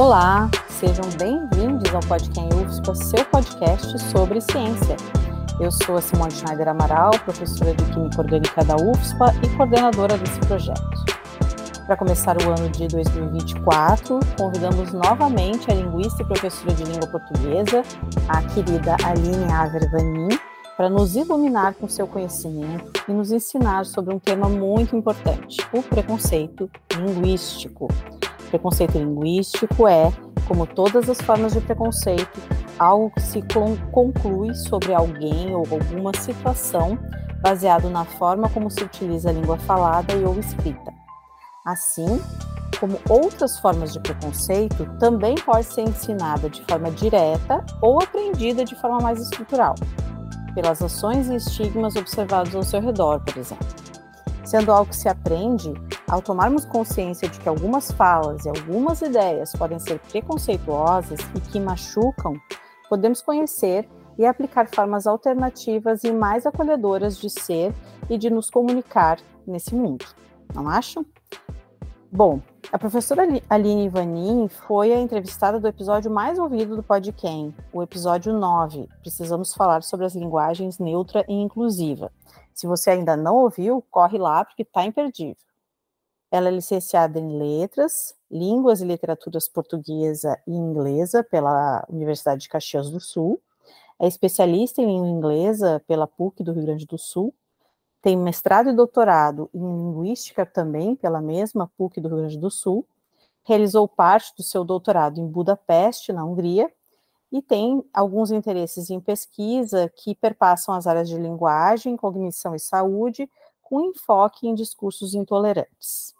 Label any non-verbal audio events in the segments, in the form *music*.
Olá, sejam bem-vindos ao Podcast UFSPA, seu podcast sobre ciência. Eu sou a Simone Schneider Amaral, professora de Química Orgânica da UFSPA e coordenadora desse projeto. Para começar o ano de 2024, convidamos novamente a linguista e professora de língua portuguesa, a querida Aline Avervanin, para nos iluminar com seu conhecimento e nos ensinar sobre um tema muito importante, o preconceito linguístico. Preconceito linguístico é, como todas as formas de preconceito, algo que se conclui sobre alguém ou alguma situação baseado na forma como se utiliza a língua falada e ou escrita. Assim, como outras formas de preconceito, também pode ser ensinada de forma direta ou aprendida de forma mais estrutural, pelas ações e estigmas observados ao seu redor, por exemplo. Sendo algo que se aprende, ao tomarmos consciência de que algumas falas e algumas ideias podem ser preconceituosas e que machucam, podemos conhecer e aplicar formas alternativas e mais acolhedoras de ser e de nos comunicar nesse mundo. Não acham? Bom, a professora Aline Vanin foi a entrevistada do episódio mais ouvido do Podquem, o episódio 9. Precisamos falar sobre as linguagens neutra e inclusiva. Se você ainda não ouviu, corre lá porque está imperdível. Ela é licenciada em Letras, Línguas e Literaturas Portuguesa e Inglesa pela Universidade de Caxias do Sul. É especialista em língua inglesa pela PUC do Rio Grande do Sul. Tem mestrado e doutorado em Linguística também pela mesma PUC do Rio Grande do Sul. Realizou parte do seu doutorado em Budapeste, na Hungria, e tem alguns interesses em pesquisa que perpassam as áreas de linguagem, cognição e saúde, com enfoque em discursos intolerantes.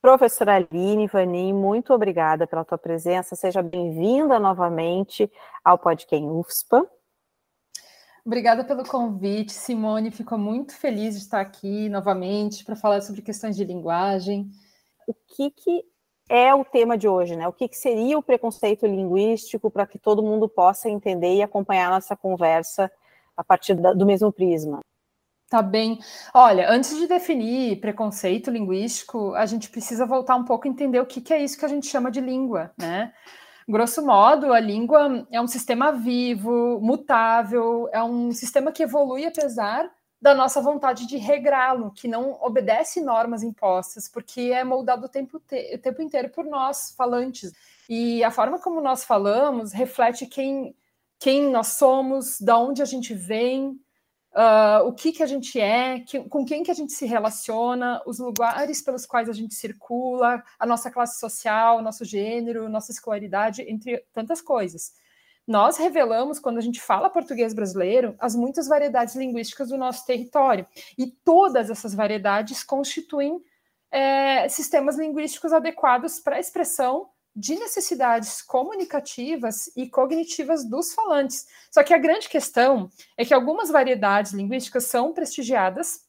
Professora Aline Vanin, muito obrigada pela tua presença. Seja bem-vinda novamente ao Podcast UFSPA. Obrigada pelo convite, Simone. Fico muito feliz de estar aqui novamente para falar sobre questões de linguagem. O que, que é o tema de hoje, né? O que, que seria o preconceito linguístico para que todo mundo possa entender e acompanhar nossa conversa a partir da, do mesmo prisma? Tá bem. Olha, antes de definir preconceito linguístico, a gente precisa voltar um pouco e entender o que, que é isso que a gente chama de língua, né? Grosso modo, a língua é um sistema vivo, mutável, é um sistema que evolui apesar da nossa vontade de regrá-lo, que não obedece normas impostas, porque é moldado o tempo, o tempo inteiro por nós, falantes. E a forma como nós falamos reflete quem, quem nós somos, da onde a gente vem, uh, o que, que a gente é, que, com quem que a gente se relaciona, os lugares pelos quais a gente circula, a nossa classe social, nosso gênero, nossa escolaridade, entre tantas coisas. Nós revelamos, quando a gente fala português brasileiro, as muitas variedades linguísticas do nosso território. E todas essas variedades constituem é, sistemas linguísticos adequados para a expressão de necessidades comunicativas e cognitivas dos falantes. Só que a grande questão é que algumas variedades linguísticas são prestigiadas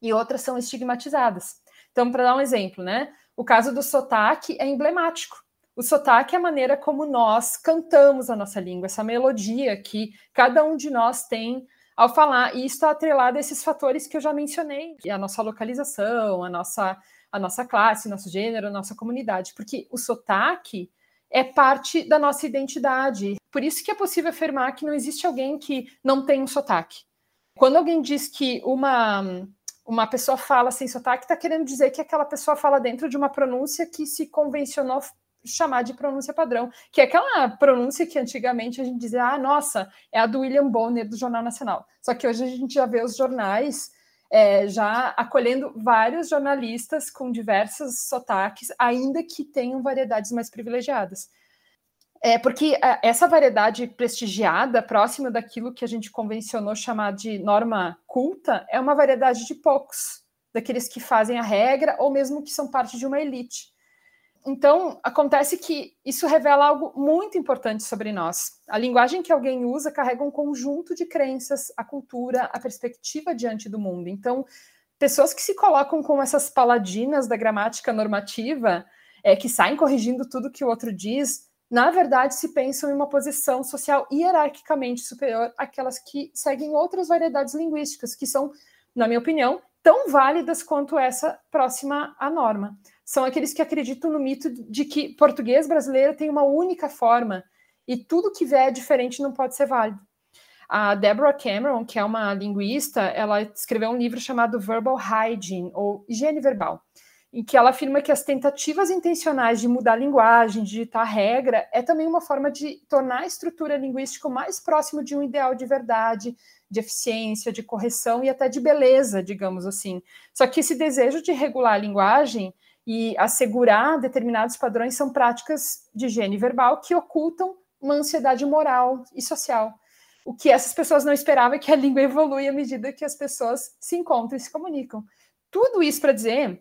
e outras são estigmatizadas. Então, para dar um exemplo, né? O caso do sotaque é emblemático. O sotaque é a maneira como nós cantamos a nossa língua, essa melodia que cada um de nós tem ao falar. E isso está atrelado a esses fatores que eu já mencionei, a nossa localização, a nossa a nossa classe, nosso gênero, nossa comunidade, porque o sotaque é parte da nossa identidade. Por isso que é possível afirmar que não existe alguém que não tem um sotaque. Quando alguém diz que uma uma pessoa fala sem sotaque, está querendo dizer que aquela pessoa fala dentro de uma pronúncia que se convencionou chamar de pronúncia padrão, que é aquela pronúncia que antigamente a gente dizia, ah, nossa, é a do William Bonner do Jornal Nacional. Só que hoje a gente já vê os jornais é, já acolhendo vários jornalistas com diversos sotaques, ainda que tenham variedades mais privilegiadas. É porque é, essa variedade prestigiada, próxima daquilo que a gente convencionou chamar de norma culta, é uma variedade de poucos, daqueles que fazem a regra ou mesmo que são parte de uma elite. Então, acontece que isso revela algo muito importante sobre nós. A linguagem que alguém usa carrega um conjunto de crenças, a cultura, a perspectiva diante do mundo. Então, pessoas que se colocam como essas paladinas da gramática normativa, é, que saem corrigindo tudo que o outro diz, na verdade se pensam em uma posição social hierarquicamente superior àquelas que seguem outras variedades linguísticas, que são, na minha opinião, tão válidas quanto essa próxima à norma. São aqueles que acreditam no mito de que português brasileiro tem uma única forma e tudo que vier diferente não pode ser válido. A Deborah Cameron, que é uma linguista, ela escreveu um livro chamado Verbal Hygiene, ou Higiene Verbal, em que ela afirma que as tentativas intencionais de mudar a linguagem, de digitar regra, é também uma forma de tornar a estrutura linguística mais próximo de um ideal de verdade, de eficiência, de correção e até de beleza, digamos assim. Só que esse desejo de regular a linguagem e assegurar determinados padrões são práticas de higiene verbal que ocultam uma ansiedade moral e social. O que essas pessoas não esperavam é que a *laughs* língua evolui à medida que as pessoas se encontram e se comunicam. Tudo isso para dizer,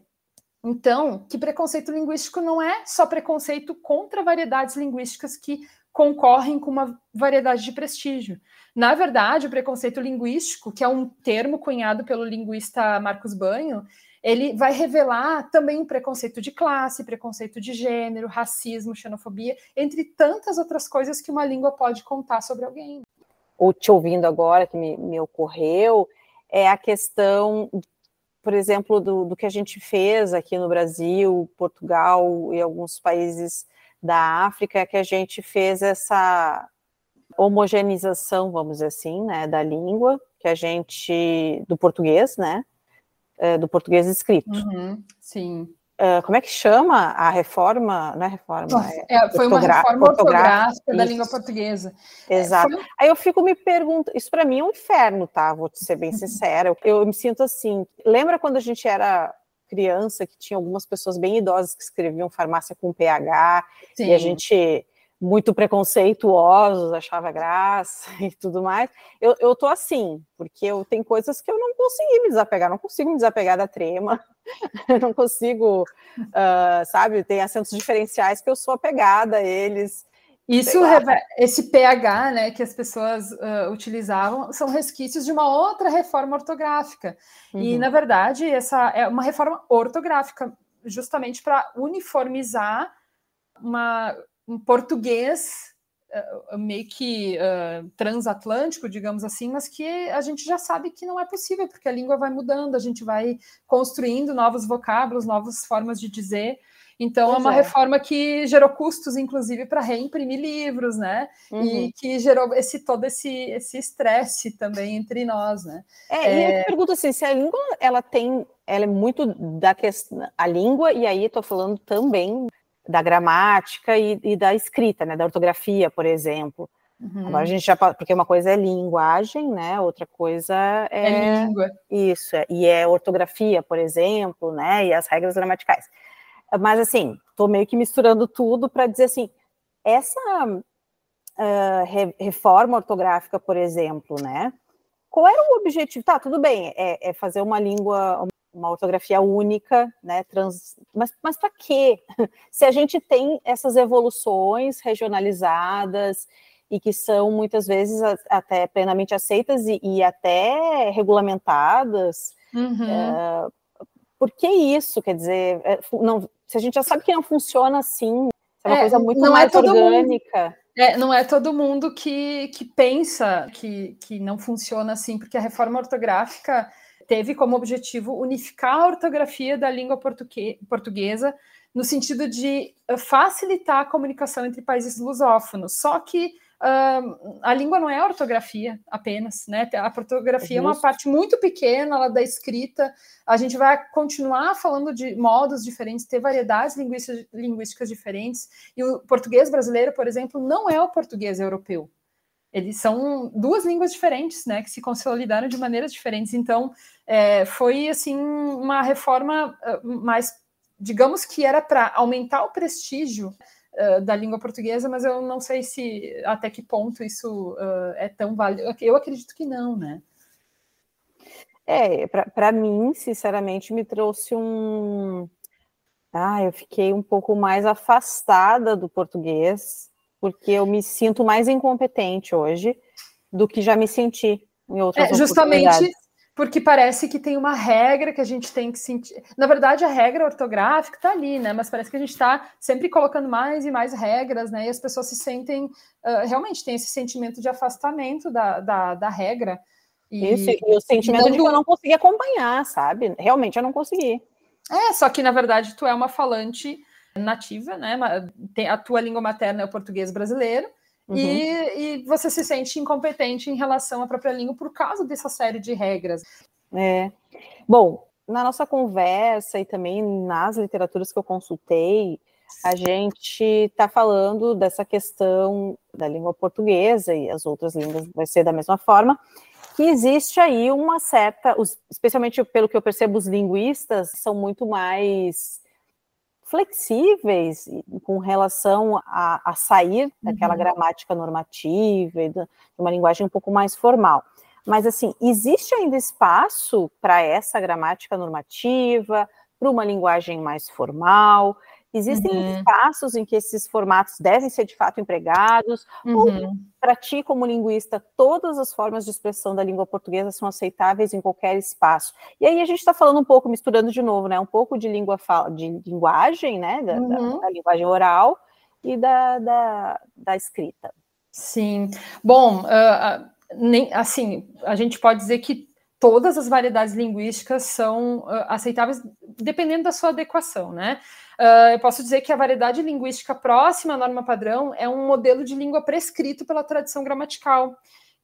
então, que preconceito linguístico não é só preconceito contra variedades linguísticas que concorrem com uma variedade de prestígio. Na verdade, o preconceito linguístico, que é um termo cunhado pelo linguista Marcos Banho, ele vai revelar também preconceito de classe, preconceito de gênero, racismo, xenofobia, entre tantas outras coisas que uma língua pode contar sobre alguém. Ou te ouvindo agora, que me, me ocorreu, é a questão, por exemplo, do, do que a gente fez aqui no Brasil, Portugal e alguns países da África, é que a gente fez essa homogeneização, vamos dizer assim, né, da língua, que a gente, do português, né, é, do português escrito. Uhum, sim. Uh, como é que chama a reforma? Não é reforma? É, foi uma reforma ortográfica da língua portuguesa. Exato. É, foi... Aí eu fico me perguntando, isso para mim é um inferno, tá? Vou te ser bem *laughs* sincera. Eu, eu me sinto assim. Lembra quando a gente era criança que tinha algumas pessoas bem idosas que escreviam farmácia com PH Sim. e a gente muito preconceituosos, achava graça *laughs* e tudo mais. Eu, eu tô assim, porque eu tenho coisas que eu não consegui me desapegar, não consigo me desapegar da trema, *laughs* não consigo, uh, sabe, tem acentos diferenciais que eu sou apegada a eles. Isso, esse pH, né, que as pessoas uh, utilizavam, são resquícios de uma outra reforma ortográfica. Uhum. E, na verdade, essa é uma reforma ortográfica, justamente para uniformizar uma um português uh, meio que uh, transatlântico, digamos assim, mas que a gente já sabe que não é possível, porque a língua vai mudando, a gente vai construindo novos vocábulos, novas formas de dizer. Então, pois é uma é. reforma que gerou custos, inclusive, para reimprimir livros, né? Uhum. E que gerou esse todo esse esse estresse também entre nós, né? É, é... e eu te pergunto assim, se a língua ela tem, ela é muito da questão, a língua, e aí estou falando também da gramática e, e, da escrita, né, da ortografia, por exemplo. Uhum. Agora a gente já porque uma coisa é linguagem, né, outra coisa é, é língua. Isso, é, e é ortografia, por exemplo, né, e as regras gramaticais. Mas assim, estou meio que misturando tudo para dizer assim, essa uh, re, reforma ortográfica, por exemplo, né, qual era o objetivo? Tá, tudo bem, é, é fazer uma língua, uma ortografia única, né? Trans... Mas, mas para quê? *laughs* Se a gente tem essas evoluções regionalizadas e que são muitas vezes até plenamente aceitas e, e até regulamentadas, uhum. é, por que isso? Quer dizer, é, não, se a gente já sabe que não funciona assim, é uma é, coisa muito mais é orgânica. Mundo. É, não é todo mundo que, que pensa que, que não funciona assim, porque a reforma ortográfica teve como objetivo unificar a ortografia da língua portuguesa no sentido de facilitar a comunicação entre países lusófonos. Só que uh, a língua não é ortografia apenas, né? A ortografia é, é uma parte muito pequena ela da escrita. A gente vai continuar falando de modos diferentes, ter variedades linguísticas, linguísticas diferentes. E o português brasileiro, por exemplo, não é o português europeu. Eles são duas línguas diferentes, né, que se consolidaram de maneiras diferentes. Então, é, foi assim uma reforma ah, mais, digamos que era para aumentar o prestígio uh, da língua portuguesa, mas eu não sei se até que ponto isso uh, é tão válido. Eu acredito que não, né? É, para mim, sinceramente, me trouxe um. Ah, eu fiquei um pouco mais afastada do português porque eu me sinto mais incompetente hoje do que já me senti em outras é, Justamente porque parece que tem uma regra que a gente tem que sentir. Na verdade, a regra ortográfica está ali, né? Mas parece que a gente está sempre colocando mais e mais regras, né? E as pessoas se sentem uh, realmente tem esse sentimento de afastamento da, da, da regra. E, Isso, e o sentimento de que eu não consegui acompanhar, sabe? Realmente eu não consegui. É, só que na verdade tu é uma falante nativa, né? A tua língua materna é o português brasileiro. Uhum. E, e, você se sente incompetente em relação à própria língua por causa dessa série de regras. É. Bom, na nossa conversa e também nas literaturas que eu consultei, a gente está falando dessa questão da língua portuguesa e as outras línguas vai ser da mesma forma, que existe aí uma certa, especialmente pelo que eu percebo, os linguistas são muito mais flexíveis com relação a, a sair daquela uhum. gramática normativa e de uma linguagem um pouco mais formal. Mas, assim, existe ainda espaço para essa gramática normativa, para uma linguagem mais formal? Existem uhum. espaços em que esses formatos devem ser de fato empregados? Uhum. Ou, para ti, como linguista, todas as formas de expressão da língua portuguesa são aceitáveis em qualquer espaço? E aí a gente está falando um pouco, misturando de novo, né? Um pouco de língua de linguagem, né? Da, uhum. da, da linguagem oral e da, da, da escrita. Sim. Bom, uh, nem, assim, a gente pode dizer que todas as variedades linguísticas são uh, aceitáveis dependendo da sua adequação, né? Uh, eu posso dizer que a variedade linguística próxima à norma padrão é um modelo de língua prescrito pela tradição gramatical,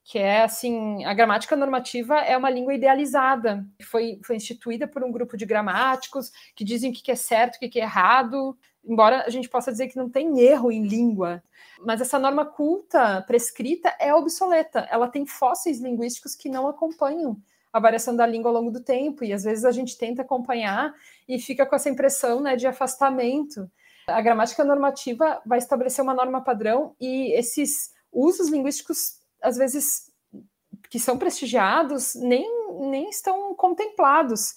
que é assim, a gramática normativa é uma língua idealizada, que foi, foi instituída por um grupo de gramáticos que dizem o que é certo, o que é errado, embora a gente possa dizer que não tem erro em língua, mas essa norma culta prescrita é obsoleta, ela tem fósseis linguísticos que não acompanham a variação da língua ao longo do tempo, e às vezes a gente tenta acompanhar e fica com essa impressão né, de afastamento. A gramática normativa vai estabelecer uma norma padrão e esses usos linguísticos, às vezes, que são prestigiados, nem, nem estão contemplados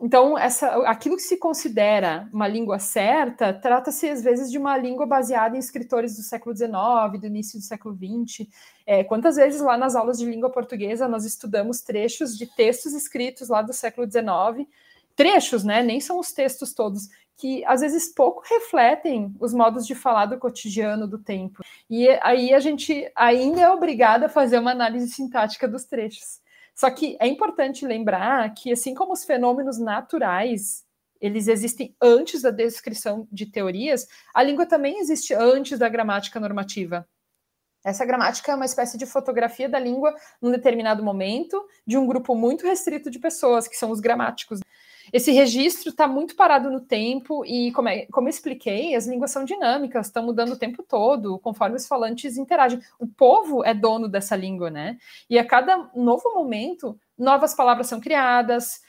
então, essa, aquilo que se considera uma língua certa, trata-se às vezes de uma língua baseada em escritores do século XIX, do início do século XX. É, quantas vezes lá nas aulas de língua portuguesa nós estudamos trechos de textos escritos lá do século XIX, trechos, né? Nem são os textos todos, que às vezes pouco refletem os modos de falar do cotidiano do tempo. E aí a gente ainda é obrigada a fazer uma análise sintática dos trechos. Só que é importante lembrar que, assim como os fenômenos naturais eles existem antes da descrição de teorias, a língua também existe antes da gramática normativa. Essa gramática é uma espécie de fotografia da língua num determinado momento de um grupo muito restrito de pessoas, que são os gramáticos. Esse registro está muito parado no tempo e, como, é, como eu expliquei, as línguas são dinâmicas, estão mudando o tempo todo, conforme os falantes interagem. O povo é dono dessa língua, né? E a cada novo momento, novas palavras são criadas,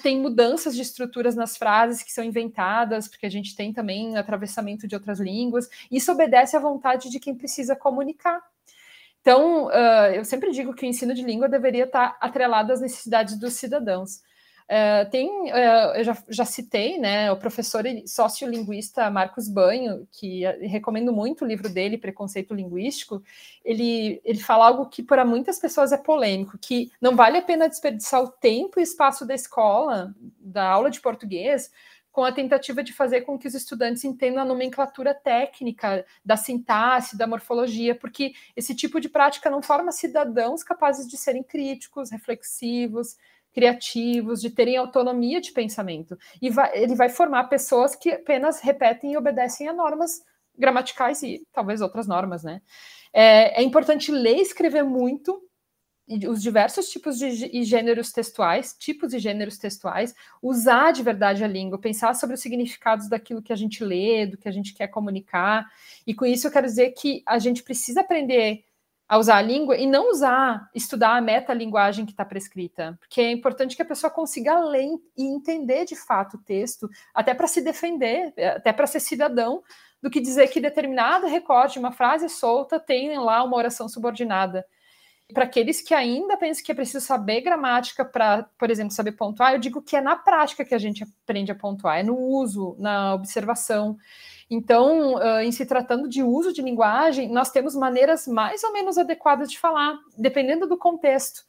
tem mudanças de estruturas nas frases que são inventadas, porque a gente tem também atravessamento de outras línguas. Isso obedece à vontade de quem precisa comunicar. Então, uh, eu sempre digo que o ensino de língua deveria estar atrelado às necessidades dos cidadãos. Uh, tem, uh, eu já, já, citei, né, o professor sociolinguista Marcos Banho, que recomendo muito o livro dele, Preconceito Linguístico, ele, ele fala algo que para muitas pessoas é polêmico, que não vale a pena desperdiçar o tempo e espaço da escola, da aula de português, com a tentativa de fazer com que os estudantes entendam a nomenclatura técnica da sintaxe, da morfologia, porque esse tipo de prática não forma cidadãos capazes de serem críticos, reflexivos, criativos, de terem autonomia de pensamento. E vai, ele vai formar pessoas que apenas repetem e obedecem a normas gramaticais e talvez outras normas, né? É, é importante ler e escrever muito os diversos tipos de e gêneros textuais, tipos e gêneros textuais, usar de verdade a língua, pensar sobre os significados daquilo que a gente lê, do que a gente quer comunicar. E com isso eu quero dizer que a gente precisa aprender a usar a língua e não usar, estudar a metalinguagem que está prescrita, porque é importante que a pessoa consiga ler e entender de fato o texto, até para se defender, até para ser cidadão, do que dizer que determinado recorte, uma frase solta, tem lá uma oração subordinada. Para aqueles que ainda pensam que é preciso saber gramática para, por exemplo, saber pontuar, eu digo que é na prática que a gente aprende a pontuar, é no uso, na observação. Então, uh, em se tratando de uso de linguagem, nós temos maneiras mais ou menos adequadas de falar, dependendo do contexto.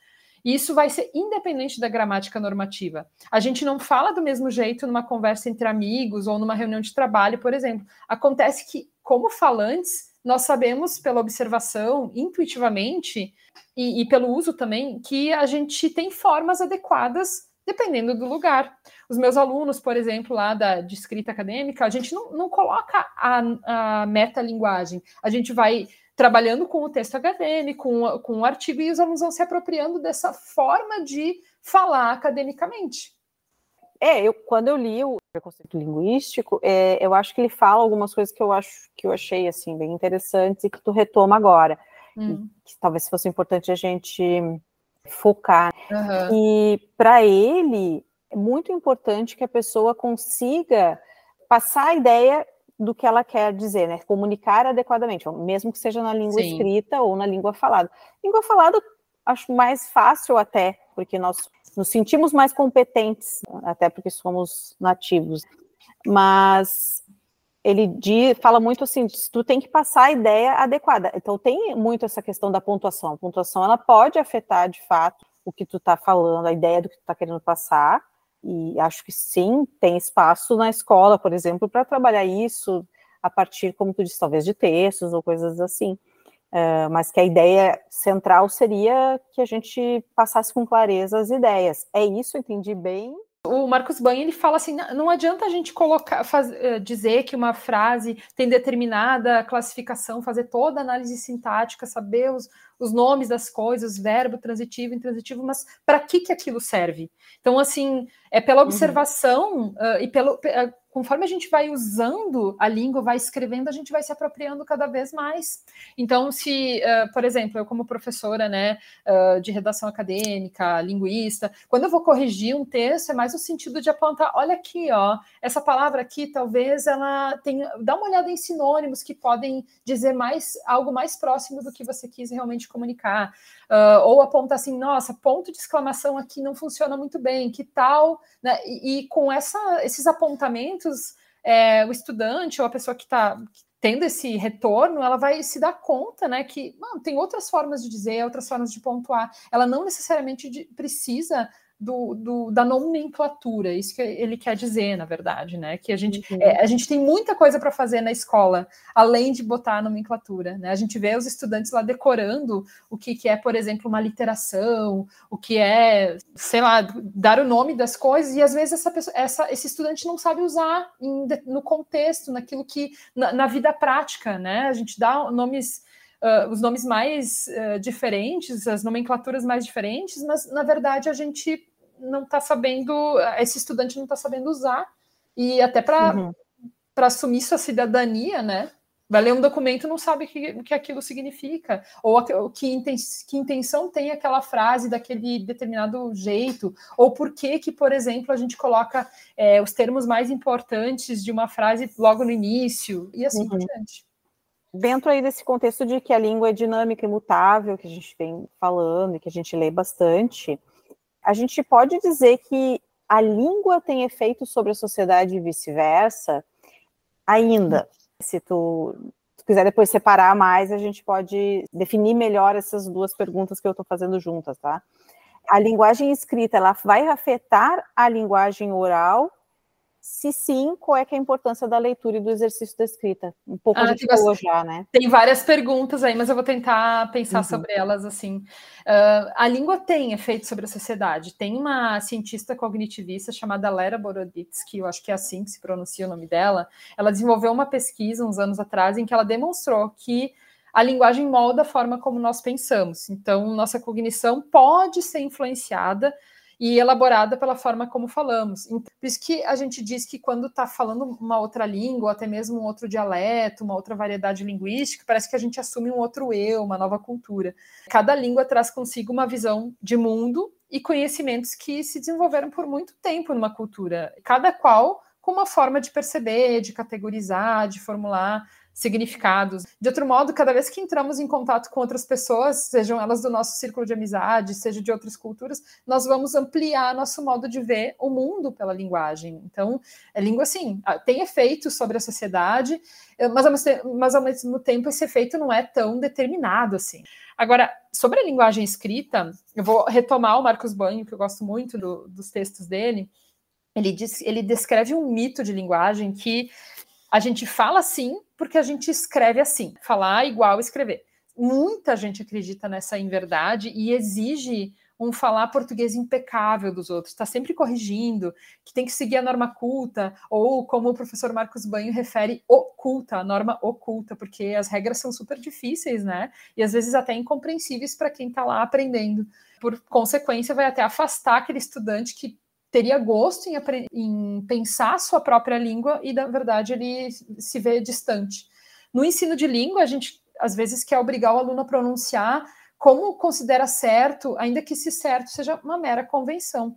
E isso vai ser independente da gramática normativa. A gente não fala do mesmo jeito numa conversa entre amigos ou numa reunião de trabalho, por exemplo. Acontece que, como falantes, nós sabemos pela observação, intuitivamente, e, e pelo uso também, que a gente tem formas adequadas dependendo do lugar. Os meus alunos, por exemplo, lá da, de escrita acadêmica, a gente não, não coloca a, a metalinguagem, a gente vai trabalhando com o texto acadêmico, com, com o artigo, e os alunos vão se apropriando dessa forma de falar academicamente. É, eu, quando eu li o preconceito linguístico, é, eu acho que ele fala algumas coisas que eu acho que eu achei assim bem interessantes e que tu retoma agora, hum. que talvez fosse importante a gente focar. Uhum. E para ele é muito importante que a pessoa consiga passar a ideia do que ela quer dizer, né? Comunicar adequadamente, mesmo que seja na língua Sim. escrita ou na língua falada. Língua falada acho mais fácil até, porque nós nos sentimos mais competentes, até porque somos nativos. Mas ele diz, fala muito assim, tu tem que passar a ideia adequada. Então tem muito essa questão da pontuação. A pontuação ela pode afetar de fato o que tu está falando, a ideia do que tu está querendo passar. E acho que sim, tem espaço na escola, por exemplo, para trabalhar isso a partir, como tu disse, talvez de textos ou coisas assim. Uh, mas que a ideia central seria que a gente passasse com clareza as ideias. É isso, entendi bem? O Marcos Banha ele fala assim: não adianta a gente colocar, faz, eh, dizer que uma frase tem determinada classificação, fazer toda a análise sintática, saber os, os nomes das coisas, verbo, transitivo, intransitivo, mas para que que aquilo serve? Então, assim, é pela uhum. observação uhum. uh, e pelo uh, conforme a gente vai usando a língua, vai escrevendo, a gente vai se apropriando cada vez mais. Então, se, uh, por exemplo, eu como professora, né, uh, de redação acadêmica, linguista, quando eu vou corrigir um texto, é mais no sentido de apontar, olha aqui, ó, essa palavra aqui, talvez ela tenha, dá uma olhada em sinônimos que podem dizer mais algo mais próximo do que você quis realmente comunicar. Uh, ou apontar assim, nossa, ponto de exclamação aqui não funciona muito bem, que tal, né? E, e com essa, esses apontamentos, é, o estudante ou a pessoa que está tendo esse retorno, ela vai se dar conta, né, que mano, tem outras formas de dizer, outras formas de pontuar. Ela não necessariamente de, precisa do, do, da nomenclatura, isso que ele quer dizer, na verdade, né? Que a gente, uhum. é, a gente tem muita coisa para fazer na escola, além de botar a nomenclatura, né? A gente vê os estudantes lá decorando o que, que é, por exemplo, uma literação, o que é, sei lá, dar o nome das coisas, e às vezes essa pessoa, essa, esse estudante não sabe usar em, no contexto, naquilo que, na, na vida prática, né? A gente dá nomes uh, os nomes mais uh, diferentes, as nomenclaturas mais diferentes, mas na verdade a gente não está sabendo, esse estudante não está sabendo usar, e até para uhum. assumir sua cidadania, né? Vai ler um documento não sabe o que, que aquilo significa, ou que intenção tem aquela frase daquele determinado jeito, ou por que, que por exemplo, a gente coloca é, os termos mais importantes de uma frase logo no início, e assim uhum. por diante dentro aí desse contexto de que a língua é dinâmica e mutável, que a gente vem falando e que a gente lê bastante, a gente pode dizer que a língua tem efeito sobre a sociedade e vice-versa ainda. Se tu, tu, quiser depois separar mais, a gente pode definir melhor essas duas perguntas que eu estou fazendo juntas, tá? A linguagem escrita, ela vai afetar a linguagem oral se sim, qual é, é a importância da leitura e do exercício da escrita? Um pouco ah, a gente falou já, né? Tem várias perguntas aí, mas eu vou tentar pensar uhum. sobre elas assim. Uh, a língua tem efeito sobre a sociedade. Tem uma cientista cognitivista chamada Lera Boroditsky, eu acho que é assim que se pronuncia o nome dela. Ela desenvolveu uma pesquisa uns anos atrás em que ela demonstrou que a linguagem molda a forma como nós pensamos. Então, nossa cognição pode ser influenciada e elaborada pela forma como falamos. Então, por isso que a gente diz que quando está falando uma outra língua, ou até mesmo um outro dialeto, uma outra variedade linguística, parece que a gente assume um outro eu, uma nova cultura. Cada língua traz consigo uma visão de mundo e conhecimentos que se desenvolveram por muito tempo numa cultura, cada qual com uma forma de perceber, de categorizar, de formular significados. De outro modo, cada vez que entramos em contato com outras pessoas, sejam elas do nosso círculo de amizade, seja de outras culturas, nós vamos ampliar nosso modo de ver o mundo pela linguagem. Então, a língua, assim, tem efeito sobre a sociedade, eh, mas ao mesmo tempo esse efeito não é tão determinado assim. Agora, sobre a linguagem escrita, eu vou retomar o Marcos Banho, que eu gosto muito do, dos textos dele. Ele, diz, ele descreve um mito de linguagem que A gente fala assim porque a gente escreve assim. Falar igual escrever. Muita gente acredita nessa inverdade e exige um falar português impecável dos outros, está sempre corrigindo, que tem que seguir a norma culta, ou como o professor Marcos Banho refere, oculta, a norma oculta, porque as regras são super difíceis, né? E às vezes até incompreensíveis para quem está lá aprendendo. Por consequência, vai até afastar aquele estudante que teria gosto em, em pensar a sua própria língua e, na verdade, ele se vê distante. No ensino de língua, a gente às vezes quer obrigar o aluno a pronunciar como considera certo, ainda que esse certo seja uma mera convenção.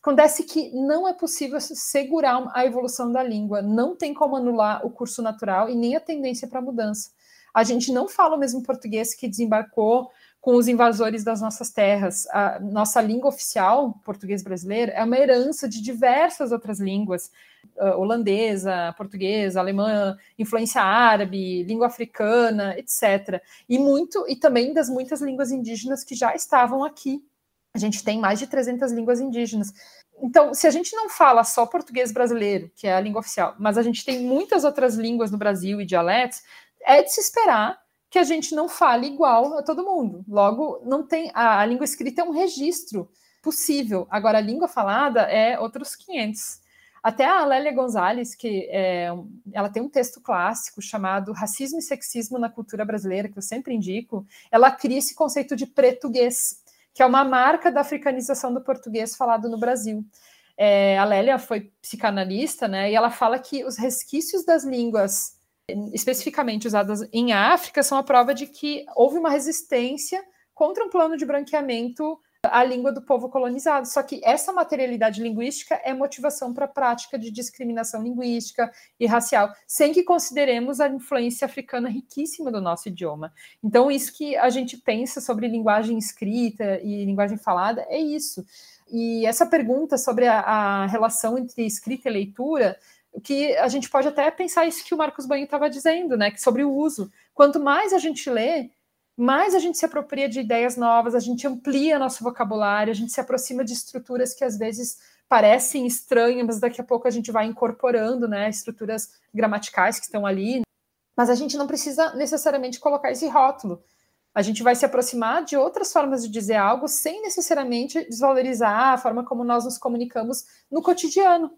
Acontece que não é possível segurar a evolução da língua, não tem como anular o curso natural e nem a tendência para mudança. A gente não fala o mesmo português que desembarcou com os invasores das nossas terras. A nossa língua oficial, português brasileiro, é uma herança de diversas outras línguas, uh, holandesa, portuguesa, alemã, influência árabe, língua africana, etc. E muito e também das muitas línguas indígenas que já estavam aqui. A gente tem mais de 300 línguas indígenas. Então, se a gente não fala só português brasileiro, que é a língua oficial, mas a gente tem muitas outras línguas no Brasil e dialetos, é de se esperar que a gente não fale igual a todo mundo. Logo, não tem a, a língua escrita é um registro possível. Agora, a língua falada é outros 500. Até a Lélia Gonzalez, que é, ela tem um texto clássico chamado Racismo e Sexismo na Cultura Brasileira, que eu sempre indico, ela cria esse conceito de português, que é uma marca da africanização do português falado no Brasil. É, a Lélia foi psicanalista, né, e ela fala que os resquícios das línguas especificamente usadas em África, são a prova de que houve uma resistência contra um plano de branqueamento à língua do povo colonizado. Só que essa materialidade linguística é motivação para a prática de discriminação linguística e racial, sem que consideremos a influência africana riquíssima do nosso idioma. Então, isso que a gente pensa sobre linguagem escrita e linguagem falada é isso. E essa pergunta sobre a, a relação entre escrita e leitura que a gente pode até pensar isso que o Marcos Banho estava dizendo, né? Que sobre o uso. Quanto mais a gente lê, mais a gente se apropria de ideias novas, a gente amplia nosso vocabulário, a gente se aproxima de estruturas que às vezes parecem estranhas, mas daqui a pouco a gente vai incorporando, né? Estruturas gramaticais que estão ali. Mas a gente não precisa necessariamente colocar esse rótulo. A gente vai se aproximar de outras formas de dizer algo sem necessariamente desvalorizar a forma como nós nos comunicamos no cotidiano.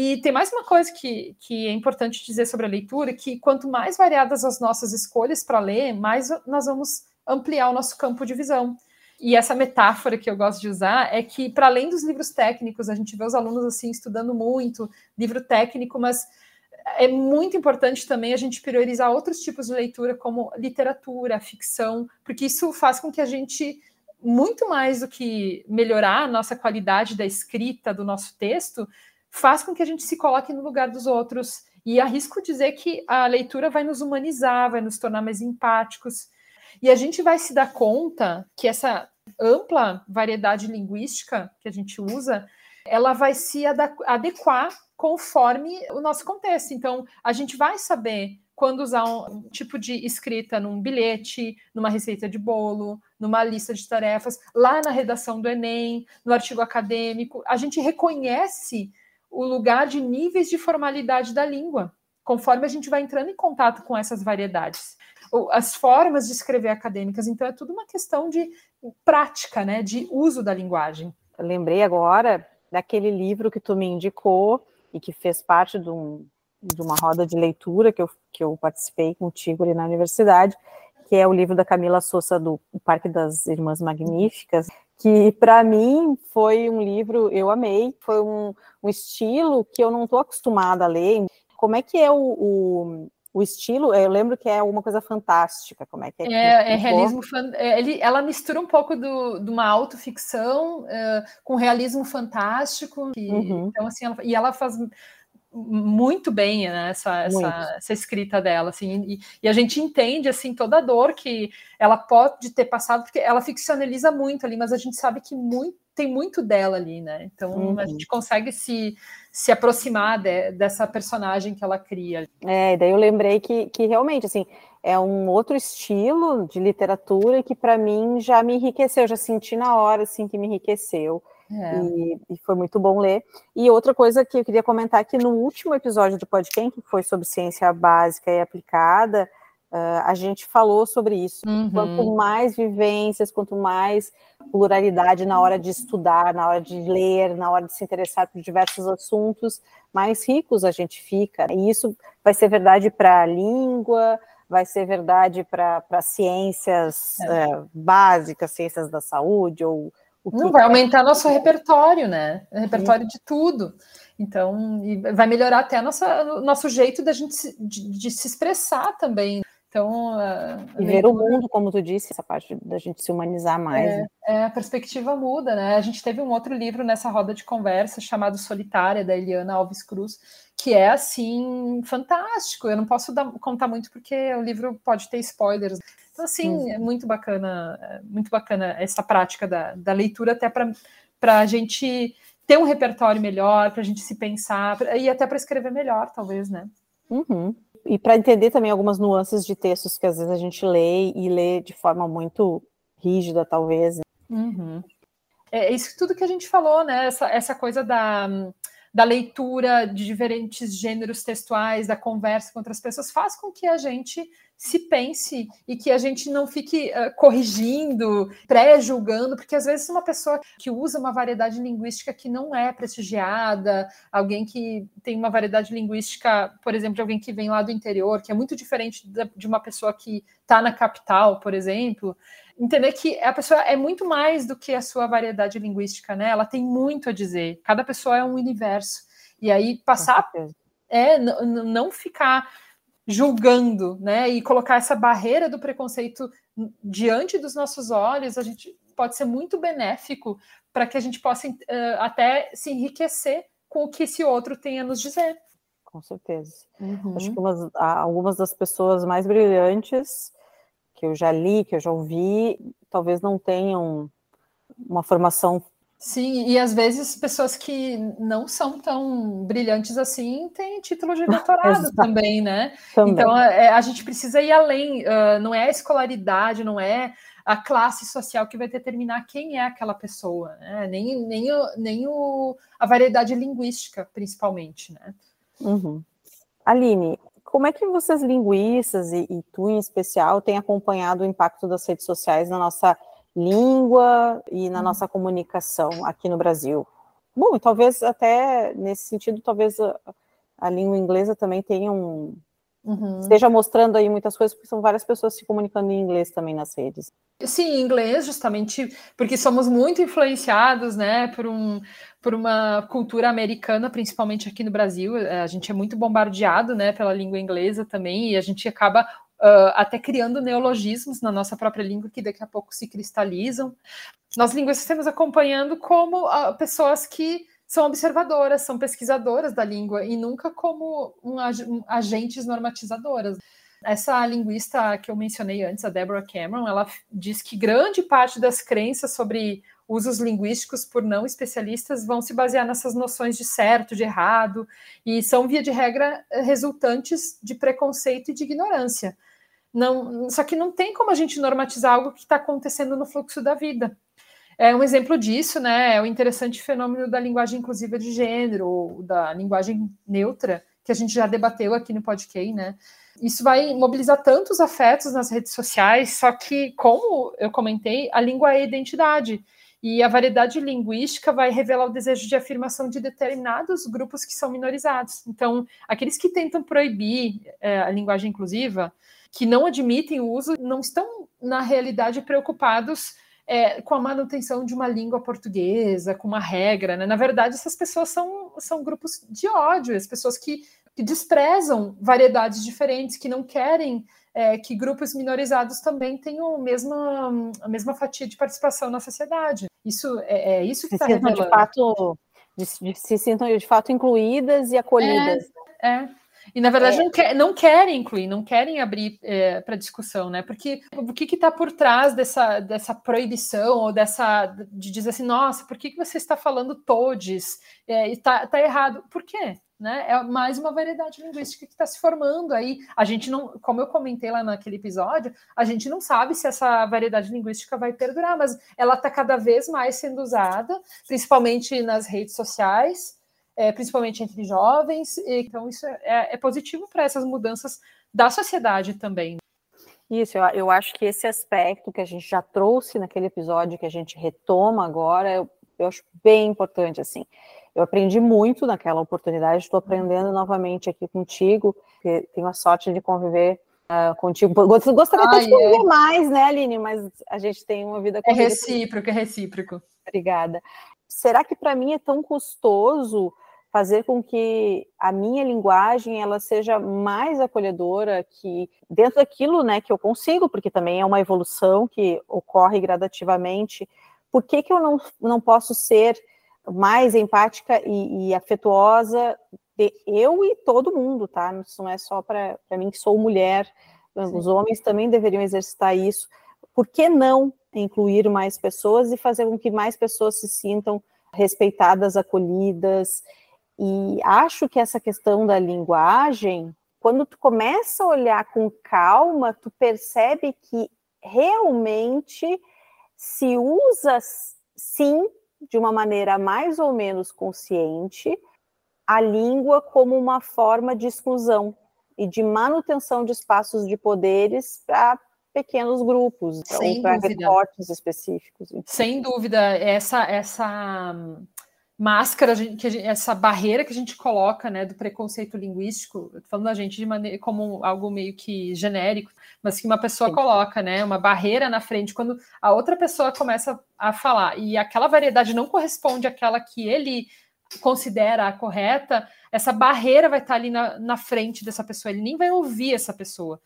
E tem mais uma coisa que, que é importante dizer sobre a leitura, que quanto mais variadas as nossas escolhas para ler, mais nós vamos ampliar o nosso campo de visão. E essa metáfora que eu gosto de usar é que, para além dos livros técnicos, a gente vê os alunos assim estudando muito livro técnico, mas é muito importante também a gente priorizar outros tipos de leitura, como literatura, ficção, porque isso faz com que a gente, muito mais do que melhorar a nossa qualidade da escrita do nosso texto, faz com que a gente se coloque no lugar dos outros. E arrisco dizer que a leitura vai nos humanizar, vai nos tornar mais empáticos. E a gente vai se dar conta que essa ampla variedade linguística que a gente usa, ela vai se adequar conforme o nosso contexto. Então, a gente vai saber quando usar um tipo de escrita num bilhete, numa receita de bolo, numa lista de tarefas, lá na redação do Enem, no artigo acadêmico. A gente reconhece o lugar de níveis de formalidade da língua, conforme a gente vai entrando em contato com essas variedades. As formas de escrever acadêmicas, então, é tudo uma questão de prática, né, de uso da linguagem. Eu lembrei agora daquele livro que tu me indicou e que fez parte de, um, de uma roda de leitura que eu, que eu participei contigo ali na universidade, que é o livro da Camila Souza do Parque das Irmãs Magníficas, que para mim foi um livro, eu amei, foi um, um estilo que eu não estou acostumada a ler. Como é que é o, o, o, estilo? Eu lembro que é uma coisa fantástica. Como é que é? É, é, é realismo. É, ele, ela mistura um pouco do, de uma autoficção uh, com realismo fantástico. Que, uhum. Então assim, ela, e ela faz muito bem né, essa, essa, essa, escrita dela, assim, e, e, a gente entende, assim, toda a dor que ela pode ter passado, porque ela ficcionaliza muito ali, mas a gente sabe que muito, tem muito dela ali, né, então uhum. a gente consegue se, se aproximar de, dessa personagem que ela cria. É, daí eu lembrei que, que realmente, assim, é um outro estilo de literatura que para mim já me enriqueceu, já senti na hora, assim, que me enriqueceu, É. E, e, foi muito bom ler. E outra coisa que eu queria comentar que no último episódio do podcast, que foi sobre ciência básica e aplicada, uh, a gente falou sobre isso. Uhum. Quanto mais vivências, quanto mais pluralidade na hora de estudar, na hora de ler, na hora de se interessar por diversos assuntos, mais ricos a gente fica. E isso vai ser verdade para a língua, vai ser verdade para ciências é. É, básicas, ciências da saúde ou não vai aumentar nosso repertório, né? Repertório Sim. de tudo. Então, vai melhorar até nossa, nosso jeito da gente se, de, de, se expressar também. Então, e ver o mundo, como tu disse, essa parte da gente se humanizar mais. É, né? é, a perspectiva muda, né? A gente teve um outro livro nessa roda de conversa chamado Solitária, da Eliana Alves Cruz, que é assim fantástico. Eu não posso dar, contar muito porque o livro pode ter spoilers. Então, assim, uhum. é muito bacana, é muito bacana essa prática da, da leitura, até para a gente ter um repertório melhor, para a gente se pensar, pra, e até para escrever melhor, talvez, né? Uhum. E para entender também algumas nuances de textos que às vezes a gente lê e lê de forma muito rígida, talvez. Uhum. É isso tudo que a gente falou, né? Essa, essa coisa da da leitura de diferentes gêneros textuais, da conversa com outras pessoas, faz com que a gente se pense e que a gente não fique uh, corrigindo, pré-julgando, porque às vezes uma pessoa que usa uma variedade linguística que não é prestigiada, alguém que tem uma variedade linguística, por exemplo, de alguém que vem lá do interior, que é muito diferente de uma pessoa que está na capital, por exemplo, entender que a pessoa é muito mais do que a sua variedade linguística, né? Ela tem muito a dizer. Cada pessoa é um universo. E aí passar é não ficar julgando, né? E colocar essa barreira do preconceito diante dos nossos olhos, a gente pode ser muito benéfico para que a gente possa uh, até se enriquecer com o que esse outro tem a nos dizer. Com certeza. Uhum. Acho que umas, algumas das pessoas mais brilhantes que eu já li, que eu já ouvi, talvez não tenham uma formação Sim, e às vezes pessoas que não são tão brilhantes assim têm título de *laughs* doutorado também, né? Também. Então é, a gente precisa ir além, uh, não é a escolaridade, não é a classe social que vai determinar quem é aquela pessoa, né? nem, nem, o, nem o, a variedade linguística, principalmente, né? Uhum. Aline, como é que vocês linguistas e, e tu em especial têm acompanhado o impacto das redes sociais na nossa língua e na nossa comunicação aqui no Brasil. Bom, e talvez até nesse sentido, talvez a, a língua inglesa também tenha um uhum. esteja mostrando aí muitas coisas, porque são várias pessoas se comunicando em inglês também nas redes. Sim, inglês, justamente porque somos muito influenciados, né, por, um, por uma cultura americana, principalmente aqui no Brasil. A gente é muito bombardeado, né, pela língua inglesa também, e a gente acaba uh, até criando neologismos na nossa própria língua que daqui a pouco se cristalizam. Nós linguistas estamos acompanhando como uh, pessoas que são observadoras, são pesquisadoras da língua e nunca como um, ag um agentes normatizadoras. Essa linguista que eu mencionei antes, a Deborah Cameron, ela diz que grande parte das crenças sobre usos linguísticos por não especialistas vão se basear nessas noções de certo, de errado, e são, via de regra, resultantes de preconceito e de ignorância. Não, só que não tem como a gente normatizar algo que está acontecendo no fluxo da vida. É um exemplo disso, né? É o interessante fenômeno da linguagem inclusiva de gênero, ou da linguagem neutra, que a gente já debateu aqui no podcast, né? Isso vai mobilizar tantos afetos nas redes sociais, só que, como eu comentei, a língua é identidade. E a variedade linguística vai revelar o desejo de afirmação de determinados grupos que são minorizados. Então, aqueles que tentam proibir é, a linguagem inclusiva, que não admitem o uso, não estão, na realidade, preocupados é, com a manutenção de uma língua portuguesa, com uma regra. Né? Na verdade, essas pessoas são, são grupos de ódio, as pessoas que, que desprezam variedades diferentes, que não querem é, que grupos minorizados também tenham a mesma, a mesma fatia de participação na sociedade. Isso é, é isso que está revelando. De fato, de, de, se sintam de fato incluídas e acolhidas. É, é. E na verdade é. não, quer, não querem incluir, não querem abrir é, para discussão, né? Porque o que está por trás dessa, dessa proibição ou dessa de dizer assim, nossa, por que, que você está falando todes? É, e tá, tá errado. Por quê? Né? É mais uma variedade linguística que está se formando aí. A gente não, como eu comentei lá naquele episódio, a gente não sabe se essa variedade linguística vai perdurar, mas ela está cada vez mais sendo usada, principalmente nas redes sociais é, principalmente entre jovens. Então, isso é, é positivo para essas mudanças da sociedade também. Isso, eu, eu, acho que esse aspecto que a gente já trouxe naquele episódio, que a gente retoma agora, eu, eu acho bem importante, assim. Eu aprendi muito naquela oportunidade, estou aprendendo novamente aqui contigo, tenho a sorte de conviver uh, contigo. Gostaria de conviver é. mais, né, Aline? Mas a gente tem uma vida... É recíproco, é recíproco. Obrigada. Será que para mim é tão custoso fazer com que a minha linguagem ela seja mais acolhedora, que dentro daquilo, né, que eu consigo, porque também é uma evolução que ocorre gradativamente. Por que, que eu não, não posso ser mais empática e, e afetuosa de eu e todo mundo, tá? Isso não é só para mim que sou mulher. Sim. Os homens também deveriam exercitar isso. Por que não incluir mais pessoas e fazer com que mais pessoas se sintam respeitadas, acolhidas e acho que essa questão da linguagem, quando tu começa a olhar com calma, tu percebe que realmente se usa sim de uma maneira mais ou menos consciente a língua como uma forma de exclusão e de manutenção de espaços de poderes para pequenos grupos, para recortes específicos. Sem dúvida, essa essa máscara, que gente, essa barreira que a gente coloca, né, do preconceito linguístico, falando da gente de maneira como algo meio que genérico, mas que uma pessoa Sim. coloca, né, uma barreira na frente quando a outra pessoa começa a falar e aquela variedade não corresponde àquela que ele considera a correta, essa barreira vai estar ali na, na frente dessa pessoa, ele nem vai ouvir essa pessoa.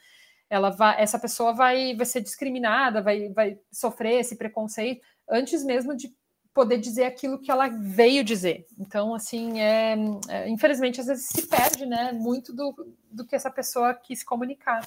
Ela vai, essa pessoa vai, vai ser discriminada, vai, vai sofrer esse preconceito antes mesmo de poder dizer aquilo que ela veio dizer. Então, assim, é, é, infelizmente, às vezes se perde, né, muito do, do que essa pessoa quis comunicar,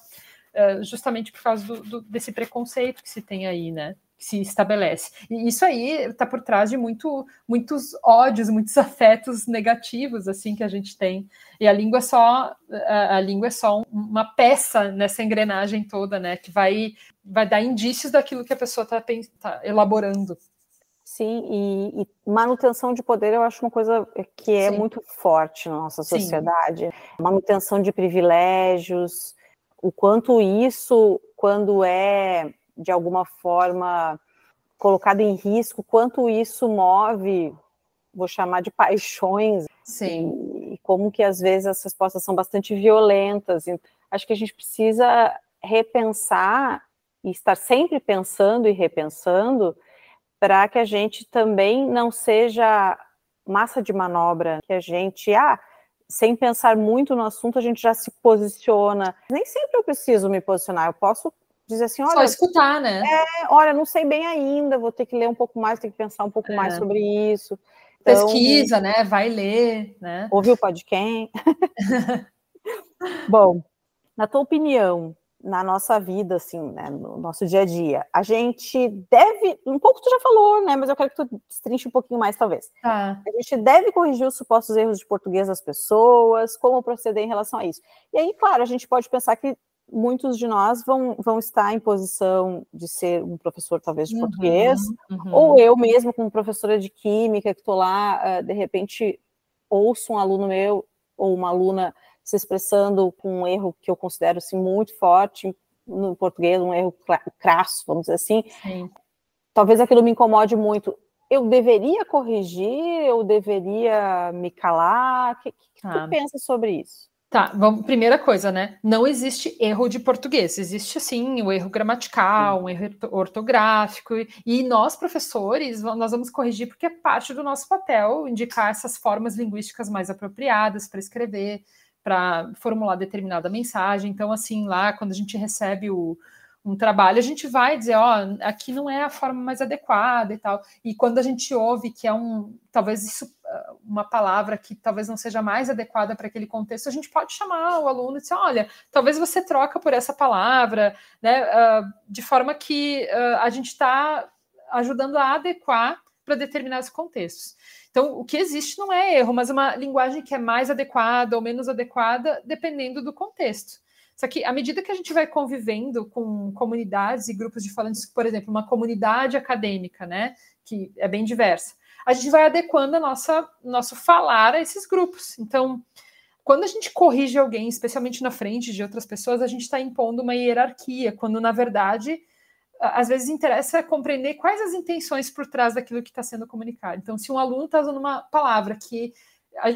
é, justamente por causa do, do, desse preconceito que se tem aí, né, que se estabelece. E isso aí está por trás de muito, muitos ódios, muitos *laughs* afetos negativos, assim, que a gente tem. E a língua é só, a, a língua é só uma peça nessa engrenagem toda, né, que vai, vai dar indícios daquilo que a pessoa está tá elaborando. Sim, e, e, manutenção de poder eu acho uma coisa que é Sim. muito forte na nossa sociedade. Sim. Manutenção de privilégios, o quanto isso, quando é de alguma forma colocado em risco, quanto isso move, vou chamar de paixões. Sim. E, e como que às vezes as respostas são bastante violentas. Acho que a gente precisa repensar e estar sempre pensando e repensando para que a gente também não seja massa de manobra, que a gente, ah, sem pensar muito no assunto, a gente já se posiciona. Nem sempre eu preciso me posicionar, eu posso dizer assim, olha... Só escutar, né? É, olha, não sei bem ainda, vou ter que ler um pouco mais, ter que pensar um pouco é. mais sobre isso. Então, Pesquisa, né? Vai ler, né? Ouviu o podcast? *laughs* Bom, na tua opinião, na nossa vida, assim, né, no nosso dia a dia. A gente deve, um pouco tu já falou, né, mas eu quero que tu destrinche um pouquinho mais, talvez. Ah. A gente deve corrigir os supostos erros de português das pessoas, como proceder em relação a isso. E aí, claro, a gente pode pensar que muitos de nós vão, vão estar em posição de ser um professor, talvez, de uhum, português, uhum. ou eu mesmo, como professora de química, que estou lá, uh, de repente, ouço um aluno meu ou uma aluna se expressando com um erro que eu considero assim, muito forte no português, um erro crasso, vamos dizer assim. Sim. Talvez aquilo me incomode muito. Eu deveria corrigir? Eu deveria me calar? O que, que ah. tu pensa sobre isso? Tá, vamos, primeira coisa, né? Não existe erro de português, existe sim o erro gramatical, um erro ortográfico, e nós, professores, nós vamos corrigir porque é parte do nosso papel indicar essas formas linguísticas mais apropriadas para escrever, para formular determinada mensagem. Então, assim, lá quando a gente recebe o, um trabalho, a gente vai dizer, ó, aqui não é a forma mais adequada e tal. E quando a gente ouve que é um, talvez isso, uma palavra que talvez não seja mais adequada para aquele contexto, a gente pode chamar o aluno e dizer: olha, talvez você troca por essa palavra, né? Uh, de forma que uh, a gente está ajudando a adequar para determinados contextos. Então, o que existe não é erro, mas uma linguagem que é mais adequada ou menos adequada, dependendo do contexto. Só que à medida que a gente vai convivendo com comunidades e grupos de falantes, por exemplo, uma comunidade acadêmica, né, que é bem diversa, a gente vai adequando a nossa nosso falar a esses grupos. Então, quando a gente corrige alguém, especialmente na frente de outras pessoas, a gente está impondo uma hierarquia, quando na verdade às vezes interessa compreender quais as intenções por trás daquilo que está sendo comunicado. Então, se um aluno está usando uma palavra que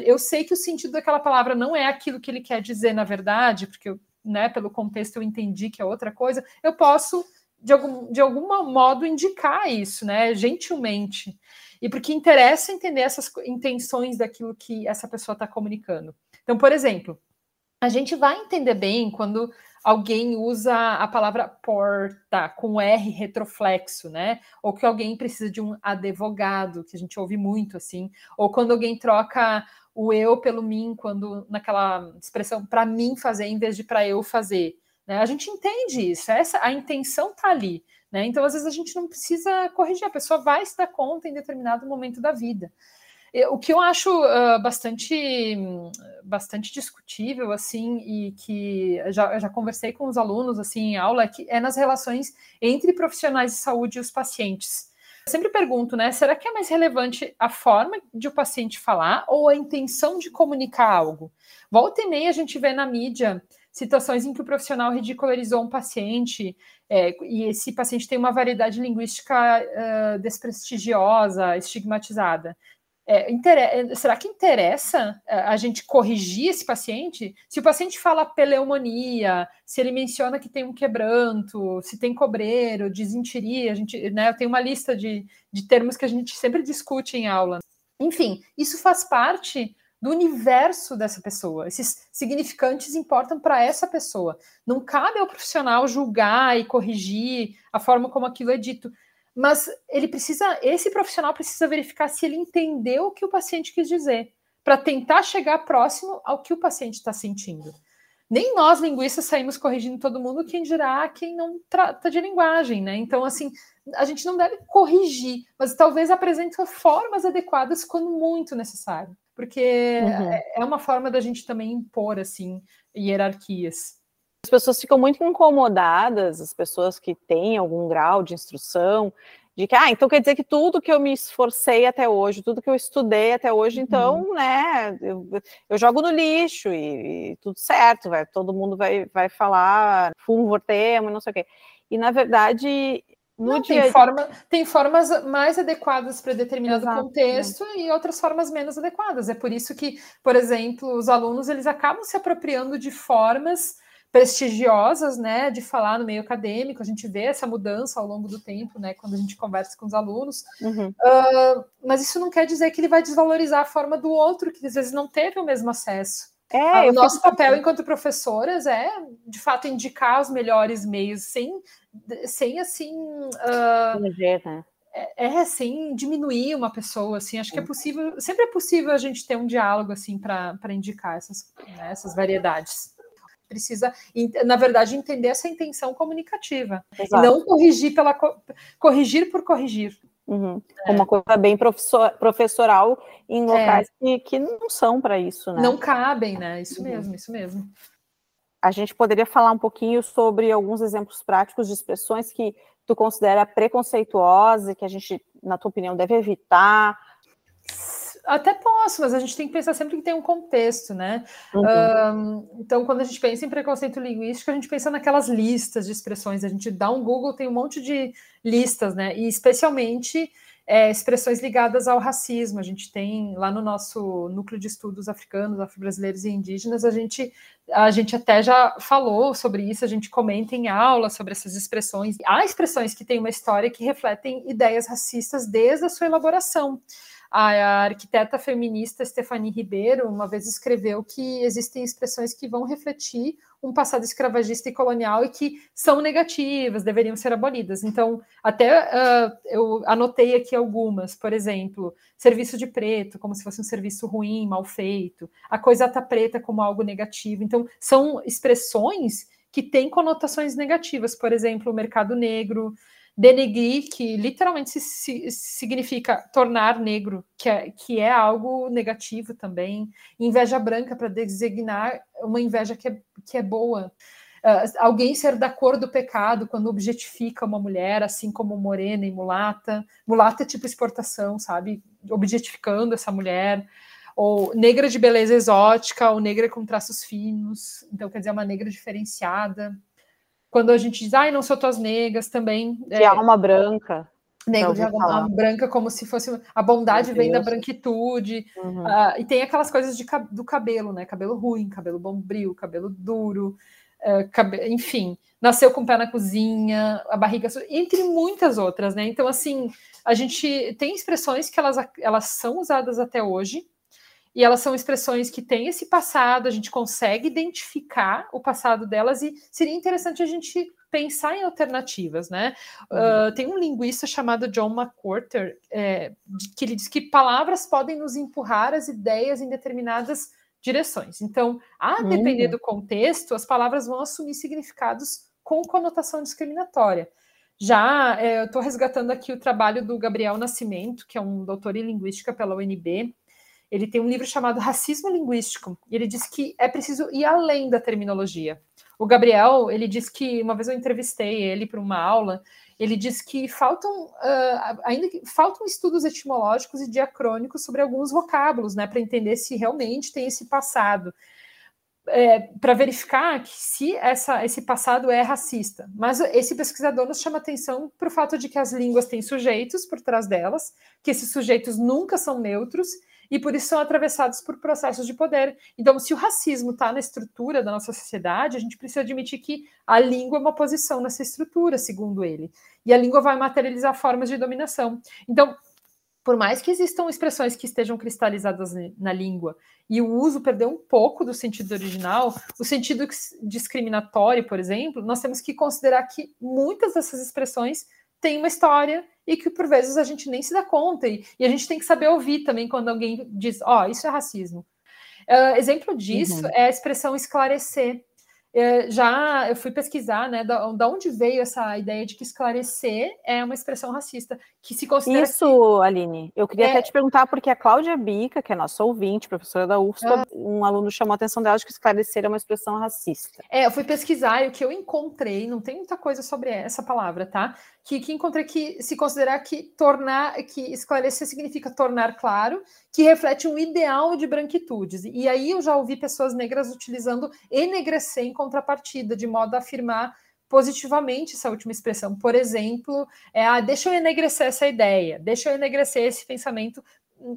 eu sei que o sentido daquela palavra não é aquilo que ele quer dizer na verdade, porque eu né, pelo contexto eu entendi que é outra coisa, eu posso, de algum, de algum modo, indicar isso, né, gentilmente. E porque interessa entender essas intenções daquilo que essa pessoa está comunicando. Então, por exemplo, a gente vai entender bem quando alguém usa a palavra porta com R retroflexo, né? Ou que alguém precisa de um advogado, que a gente ouve muito assim, ou quando alguém troca o eu pelo mim, quando naquela expressão para mim fazer em vez de para eu fazer. Né? A gente entende isso, essa a intenção está ali. Né? Então, às vezes, a gente não precisa corrigir, a pessoa vai se dar conta em determinado momento da vida. O que eu acho uh, bastante, bastante discutível, assim, e que já, já conversei com os alunos assim em aula, é, que é nas relações entre profissionais de saúde e os pacientes. Eu sempre pergunto, né? Será que é mais relevante a forma de o paciente falar ou a intenção de comunicar algo? Volta e meia a gente vê na mídia situações em que o profissional ridicularizou um paciente é, e esse paciente tem uma variedade linguística uh, desprestigiosa, estigmatizada. É, será que interessa é, a gente corrigir esse paciente? Se o paciente fala pneumonia, se ele menciona que tem um quebranto, se tem cobreiro, desinteria, a gente, né, eu tenho uma lista de, de termos que a gente sempre discute em aula. Enfim, isso faz parte do universo dessa pessoa. Esses significantes importam para essa pessoa. Não cabe ao profissional julgar e corrigir a forma como aquilo é dito mas ele precisa, esse profissional precisa verificar se ele entendeu o que o paciente quis dizer, para tentar chegar próximo ao que o paciente está sentindo. Nem nós, linguistas, saímos corrigindo todo mundo, quem dirá quem não trata de linguagem, né? Então, assim, a gente não deve corrigir, mas talvez apresente formas adequadas quando muito necessário, porque uhum. É, é uma forma da gente também impor, assim, hierarquias. As pessoas ficam muito incomodadas, as pessoas que têm algum grau de instrução, de que, ah, então quer dizer que tudo que eu me esforcei até hoje, tudo que eu estudei até hoje, uhum. então, né, eu, eu, jogo no lixo e, e, tudo certo, vai, todo mundo vai, vai falar fumo, vortemo, não sei o quê. E, na verdade, no não, dia... tem, forma, tem formas mais adequadas para determinado Exato, contexto e outras formas menos adequadas. É por isso que, por exemplo, os alunos, eles acabam se apropriando de formas prestigiosas, né, de falar no meio acadêmico, a gente vê essa mudança ao longo do tempo, né, quando a gente conversa com os alunos, uhum. uh, mas isso não quer dizer que ele vai desvalorizar a forma do outro, que às vezes não teve o mesmo acesso. É, uh, o nosso papel enquanto professoras é, de fato, indicar os melhores meios, sem, sem assim... Uh, né? é, é assim diminuir uma pessoa assim acho que é possível sempre é possível a gente ter um diálogo assim para indicar essas né, essas variedades precisa, na verdade, entender essa intenção comunicativa. Exato. E não corrigir pela corrigir por corrigir. Uhum. É. Uma coisa bem professor, professoral em locais é. que, que não são para isso, né? Não cabem, né? Isso uhum. mesmo, isso mesmo. A gente poderia falar um pouquinho sobre alguns exemplos práticos de expressões que tu considera preconceituosas e que a gente, na tua opinião, deve evitar até posso, mas a gente tem que pensar sempre que tem um contexto, né? Uhum. então, quando a gente pensa em preconceito linguístico, a gente pensa naquelas listas de expressões. A gente dá um Google, tem um monte de listas, né? E especialmente é, expressões ligadas ao racismo. A gente tem lá no nosso núcleo de estudos africanos, afro-brasileiros e indígenas, a gente, a gente até já falou sobre isso, a gente comenta em aula sobre essas expressões. Há expressões que têm uma história que refletem ideias racistas desde a sua elaboração. A arquiteta feminista Stephanie Ribeiro uma vez escreveu que existem expressões que vão refletir um passado escravagista e colonial e que são negativas, deveriam ser abolidas. Então, até uh, eu anotei aqui algumas, por exemplo, serviço de preto, como se fosse um serviço ruim, mal feito, a coisa tá preta como algo negativo. Então, são expressões que têm conotações negativas, por exemplo, o mercado negro, denegrir, que literalmente se, se, significa tornar negro, que é, que é algo negativo também. Inveja branca, para designar uma inveja que é, que é boa. Uh, alguém ser da cor do pecado quando objetifica uma mulher, assim como morena e mulata. Mulata é tipo exportação, sabe? Objetificando essa mulher. Ou negra de beleza exótica, ou negra com traços finos. Então, quer dizer, uma negra diferenciada. Quando a gente diz, ai, não sou tuas negras, também. De é, alma branca. Negro de alma branca, como se fosse. A bondade vem da branquitude. Uhum. Uh, e tem aquelas coisas de, do cabelo, né? Cabelo ruim, cabelo bombril, cabelo duro. Uh, cabe... enfim, nasceu com o pé na cozinha, a barriga, entre muitas outras, né? Então, assim, a gente tem expressões que elas, elas são usadas até hoje, e elas são expressões que têm esse passado, a gente consegue identificar o passado delas e seria interessante a gente pensar em alternativas, né? Uhum. Uh, tem um linguista chamado John McWhorter é, que ele diz que palavras podem nos empurrar as ideias em determinadas direções. Então, a depender uhum. do contexto, as palavras vão assumir significados com conotação discriminatória. Já é, eu estou resgatando aqui o trabalho do Gabriel Nascimento, que é um doutor em linguística pela UNB, ele tem um livro chamado Racismo Linguístico, e ele diz que é preciso ir além da terminologia. O Gabriel, ele diz que, uma vez eu entrevistei ele para uma aula, ele diz que faltam, uh, ainda que faltam estudos etimológicos e diacrônicos sobre alguns vocábulos, né, para entender se realmente tem esse passado. É, para verificar que se essa, esse passado é racista. Mas esse pesquisador nos chama atenção para o fato de que as línguas têm sujeitos por trás delas, que esses sujeitos nunca são neutros e por isso são atravessados por processos de poder. Então, se o racismo está na estrutura da nossa sociedade, a gente precisa admitir que a língua é uma posição nessa estrutura, segundo ele. E a língua vai materializar formas de dominação. Então, por mais que existam expressões que estejam cristalizadas na língua e o uso perdeu um pouco do sentido original, o sentido discriminatório, por exemplo, nós temos que considerar que muitas dessas expressões têm uma história e que por vezes a gente nem se dá conta. E, e a gente tem que saber ouvir também quando alguém diz, ó, oh, isso é racismo. Uh, exemplo disso uhum. é a expressão esclarecer. Eu já eu fui pesquisar, né, da, da, onde veio essa ideia de que esclarecer é uma expressão racista, que se considera Isso, que... Aline, eu queria é... até te perguntar, porque a Cláudia Bica, que é nossa ouvinte, professora da UFSPA, ah. um aluno chamou a atenção dela de que esclarecer é uma expressão racista. É, eu fui pesquisar e o que eu encontrei, não tem muita coisa sobre essa palavra, tá? Que, que encontrei que se considerar que tornar, que esclarecer significa tornar claro, que reflete um ideal de branquitudes. E aí eu já ouvi pessoas negras utilizando enegrecer em contrapartida, de modo a afirmar positivamente essa última expressão. Por exemplo, é, ah, deixa eu enegrecer essa ideia, deixa eu enegrecer esse pensamento,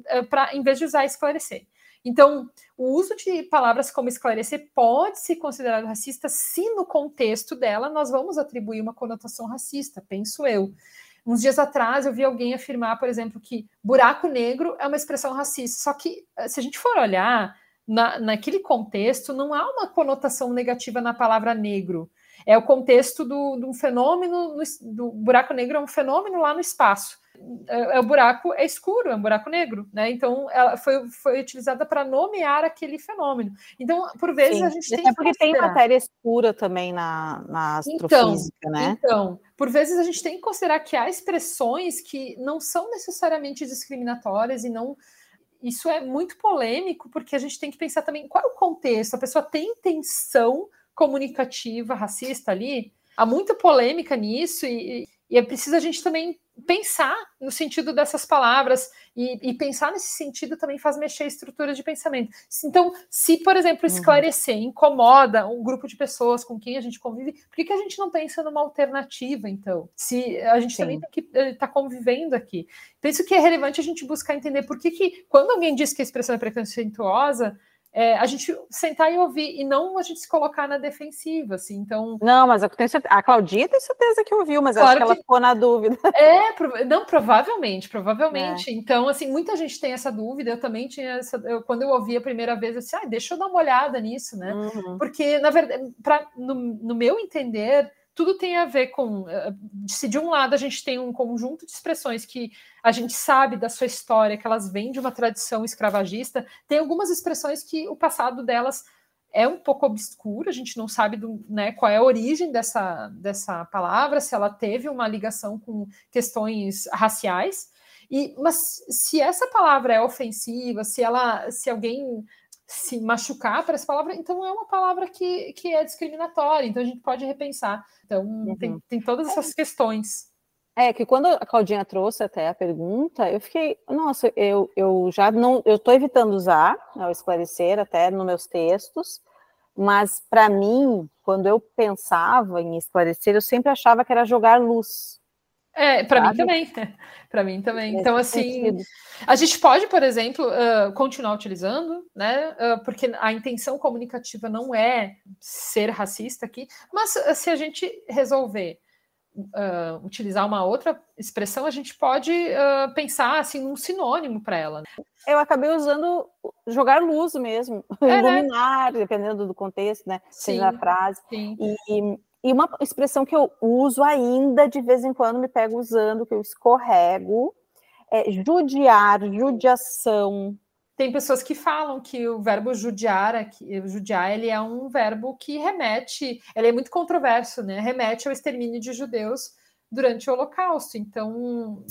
eh, para em vez de usar esclarecer. Então, o uso de palavras como esclarecer pode ser considerado racista se no contexto dela nós vamos atribuir uma conotação racista, penso eu. Uns dias atrás eu vi alguém afirmar, por exemplo, que buraco negro é uma expressão racista. Só que, eh, se a gente for olhar, na, naquele contexto, não há uma conotação negativa na palavra negro. É o contexto do, do fenômeno, no, do buraco negro é um fenômeno lá no espaço. É, é, o buraco é escuro, é um buraco negro, né? Então ela foi, foi utilizada para nomear aquele fenômeno. Então, por vezes Sim, a gente tem. É porque tem matéria escura também na, na astrofísica, então, né? Então, por vezes a gente tem que considerar que há expressões que não são necessariamente discriminatórias e não. Isso é muito polêmico, porque a gente tem que pensar também qual é o contexto. A pessoa tem intenção comunicativa racista ali? Há muita polêmica nisso e, e é preciso a gente também pensar no sentido dessas palavras e, e, pensar nesse sentido também faz mexer a estrutura de pensamento. Então, se, por exemplo, uhum. esclarecer incomoda um grupo de pessoas com quem a gente convive, por que, que a gente não pensa numa alternativa, então? Se a gente Sim. também tem que estar tá convivendo aqui. Penso que é relevante a gente buscar entender por que, que quando alguém diz que a expressão é preconceituosa, é, a gente sentar e ouvir, e não a gente se colocar na defensiva, assim, então... Não, mas eu tenho certeza, a Claudinha tem certeza que ouviu, mas claro acho que, que ela ficou na dúvida. *laughs* É, não, provavelmente, provavelmente. É. Então, assim, muita gente tem essa dúvida, eu também tinha essa, eu, quando eu ouvi a primeira vez, eu disse, ah, deixa eu dar uma olhada nisso, né? Uhum. Porque, na verdade, pra, no, no meu entender, tudo tem a ver com eh, se de um lado a gente tem um conjunto de expressões que a gente sabe da sua história, que elas vêm de uma tradição escravagista, tem algumas expressões que o passado delas é um pouco obscuro, a gente não sabe do, né, qual é a origem dessa, dessa palavra, se ela teve uma ligação com questões raciais. E, mas se essa palavra é ofensiva, se ela, se alguém se machucar para essa palavra, então é uma palavra que, que é discriminatória, então a gente pode repensar. Então, uhum. tem, tem todas essas questões. É que quando a Claudinha trouxe até a pergunta, eu fiquei, nossa, eu, eu já não, eu estou evitando usar né, o esclarecer até nos meus textos, mas para mim, quando eu pensava em esclarecer, eu sempre achava que era jogar luz. É, para *laughs* mim também. para mim também. Então, assim, a gente pode, por exemplo, uh, continuar utilizando, né? Uh, porque a intenção comunicativa não é ser racista aqui, mas uh, se a gente resolver utilizar uma outra expressão, a gente pode pensar assim num sinônimo para ela. Né? Eu acabei usando jogar luz mesmo, *laughs* é, né? iluminar, né? dependendo do contexto, né? Sim, seja a frase. Sim. E, e uma expressão que eu uso ainda, de vez em quando me pego usando, que eu escorrego, é judiar, judiação. Tem pessoas que falam que o verbo judiar, judiar, ele é um verbo que remete, ele é muito controverso, né? Remete ao extermínio de judeus durante o Holocausto. Então,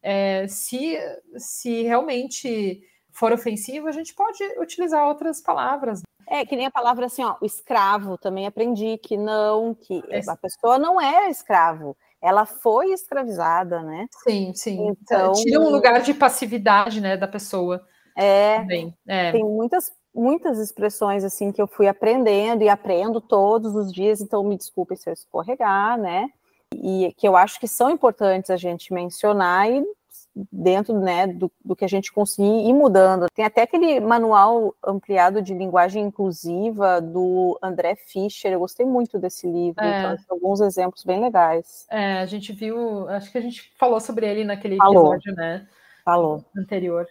é, se, se realmente for ofensivo, a gente pode utilizar outras palavras. É, que nem a palavra assim, ó, o escravo, também aprendi que não, que é. a pessoa não era escravo, ela foi escravizada, né? Sim, sim. Então, tira um lugar de passividade, né, da pessoa. É, é. tem muitas muitas expressões assim que eu fui aprendendo e aprendo todos os dias, então me desculpe se eu escorregar, né? E que eu acho que são importantes a gente mencionar e dentro né, do, do, que a gente conseguir ir mudando. Tem até aquele manual ampliado de linguagem inclusiva do André Fischer, eu gostei muito desse livro, é. então alguns exemplos bem legais. É, a gente viu, acho que a gente falou sobre ele naquele falou. episódio, né? Falou. Anterior.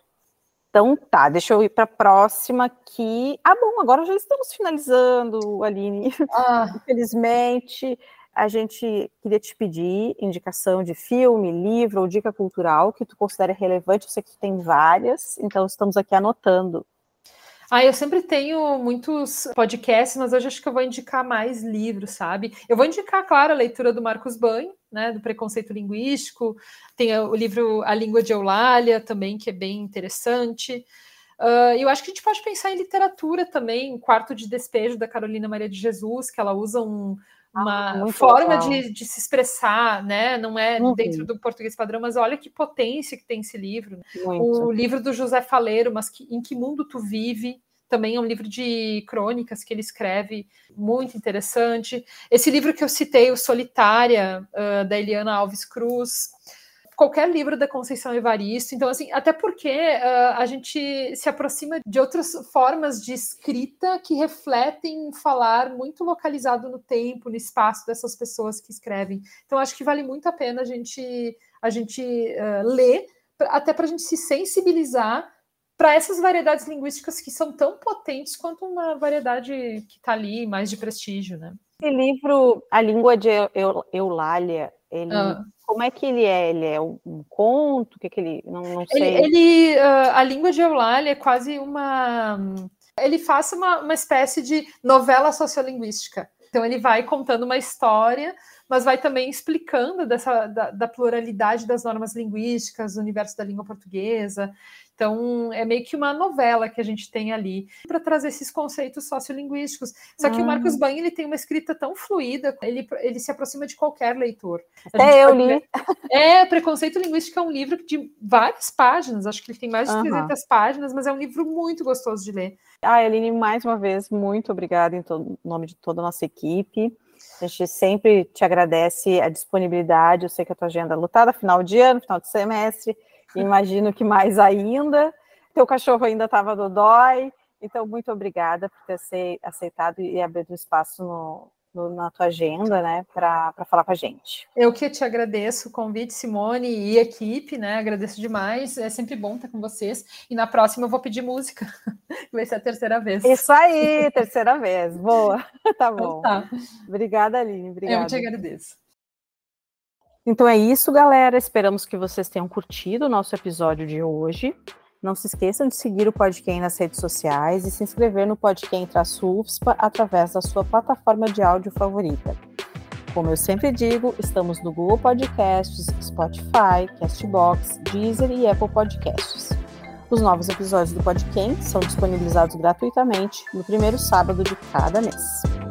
Então tá, deixa eu ir para a próxima que. Ah, bom, agora já estamos finalizando, Aline. Ah. *laughs* Infelizmente a gente queria te pedir indicação de filme, livro ou dica cultural que tu considere relevante. Eu sei que tu tem várias, então estamos aqui anotando. Ah, eu sempre tenho muitos podcasts, mas hoje acho que eu vou indicar mais livros, sabe? Eu vou indicar, claro, a leitura do Marcos Banho, né, do preconceito linguístico. Tem o livro A Língua de Eulália também, que é bem interessante. Uh, eu acho que a gente pode pensar em literatura também, Quarto de Despejo, da Carolina Maria de Jesus, que ela usa um, uma ah, forma de, de, se expressar, né? Não é uhum. dentro do português padrão, mas olha que potência que tem esse livro. Muito. O livro do José Faleiro, mas que, em que mundo tu vive? Também é um livro de crônicas que ele escreve, muito interessante. Esse livro que eu citei, o Solitária, uh, da Eliana Alves Cruz, qualquer livro da Conceição Evaristo. Então, assim, até porque uh, a gente se aproxima de outras formas de escrita que refletem falar muito localizado no tempo, no espaço dessas pessoas que escrevem. Então, acho que vale muito a pena a gente, a gente uh, ler, até para a gente se sensibilizar para essas variedades linguísticas que são tão potentes quanto uma variedade que está ali mais de prestígio, né? Esse livro, A Língua de Eulália, ele, ah. Como é que ele é? Ele é um, conto? O que, que ele. Não, não sei. Ele, ele uh, a língua de Eulália é quase uma. Ele faz uma, uma espécie de novela sociolinguística. Então ele vai contando uma história, mas vai também explicando dessa, da, da pluralidade das normas linguísticas, do universo da língua portuguesa. Então, é meio que uma novela que a gente tem ali para trazer esses conceitos sociolinguísticos. Só que o Marcos. Bain ele tem uma escrita tão fluida, ele, ele se aproxima de qualquer leitor. Até eu li. É, Preconceito Linguístico é um livro de várias páginas, acho que ele tem mais de uhum. 300 páginas, mas é um livro muito gostoso de ler. Ah, Eline, mais uma vez, muito obrigada em todo, nome de toda a nossa equipe. A gente sempre te agradece a disponibilidade. Eu sei que a tua agenda é lutada, final de ano, final de semestre imagino que mais ainda. Teu cachorro ainda estava dodói, Então, muito obrigada por ter aceitado e abrido espaço no, na tua agenda, né, para falar com a gente. Eu que te agradeço o convite, Simone e equipe, né? Agradeço demais. É sempre bom estar com vocês. E na próxima eu vou pedir música. *laughs* Vai ser a terceira vez. Isso aí, terceira vez. Boa. *laughs* Tá então bom. Então, tá. Obrigada, Aline. Obrigada. Eu te agradeço. Então é isso, galera. Esperamos que vocês tenham curtido o nosso episódio de hoje. Não se esqueçam de seguir o Podquem nas redes sociais e se inscrever no Podquem-UFSPA através da sua plataforma de áudio favorita. Como eu sempre digo, estamos no Google Podcasts, Spotify, Castbox, Deezer e Apple Podcasts. Os novos episódios do Podquem são disponibilizados gratuitamente no primeiro sábado de cada mês.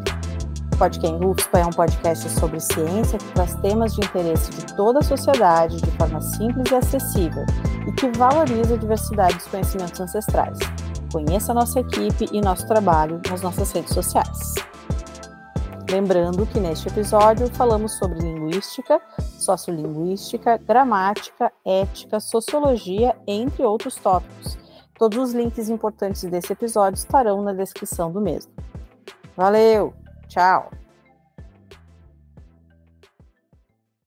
Podcast UFSPA é um podcast sobre ciência que traz temas de interesse de toda a sociedade de forma simples e acessível e que valoriza a diversidade dos conhecimentos ancestrais. Conheça a nossa equipe e nosso trabalho nas nossas redes sociais. Lembrando que neste episódio falamos sobre linguística, sociolinguística, gramática, ética, sociologia, entre outros tópicos. Todos os links importantes desse episódio estarão na descrição do mesmo. Valeu! Tchau!